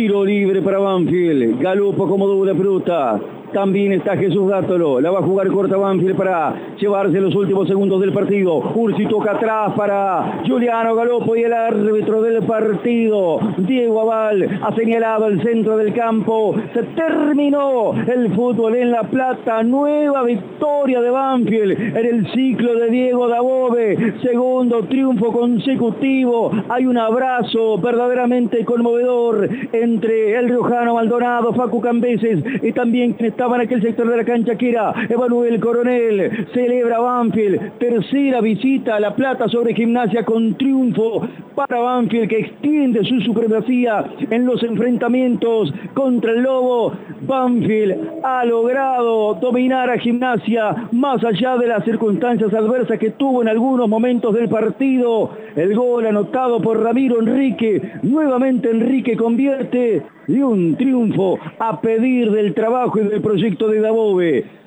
Tiro libre para Banfield. Galupo como doble fruta. También está Jesús Gátolo. La va a jugar corta Banfield para llevarse los últimos segundos del partido. Ursi toca atrás para Juliano Galopo y el árbitro del partido. Diego Aval ha señalado el centro del campo. Se terminó el fútbol en La Plata. Nueva victoria de Banfield en el ciclo de Diego Dabove. Segundo triunfo consecutivo. Hay un abrazo verdaderamente conmovedor entre el riojano Maldonado, Facu Cambeses y también estaba en aquel sector de la cancha que era Emanuel Coronel. Celebra Banfield, tercera visita a La Plata sobre Gimnasia con triunfo para Banfield que extiende su supremacía en los enfrentamientos contra el Lobo. Banfield ha logrado dominar a Gimnasia más allá de las circunstancias adversas que tuvo en algunos momentos del partido. El gol anotado por Ramiro Enrique. Nuevamente Enrique convierte y un triunfo a pedir del trabajo y del proyecto de Dabove.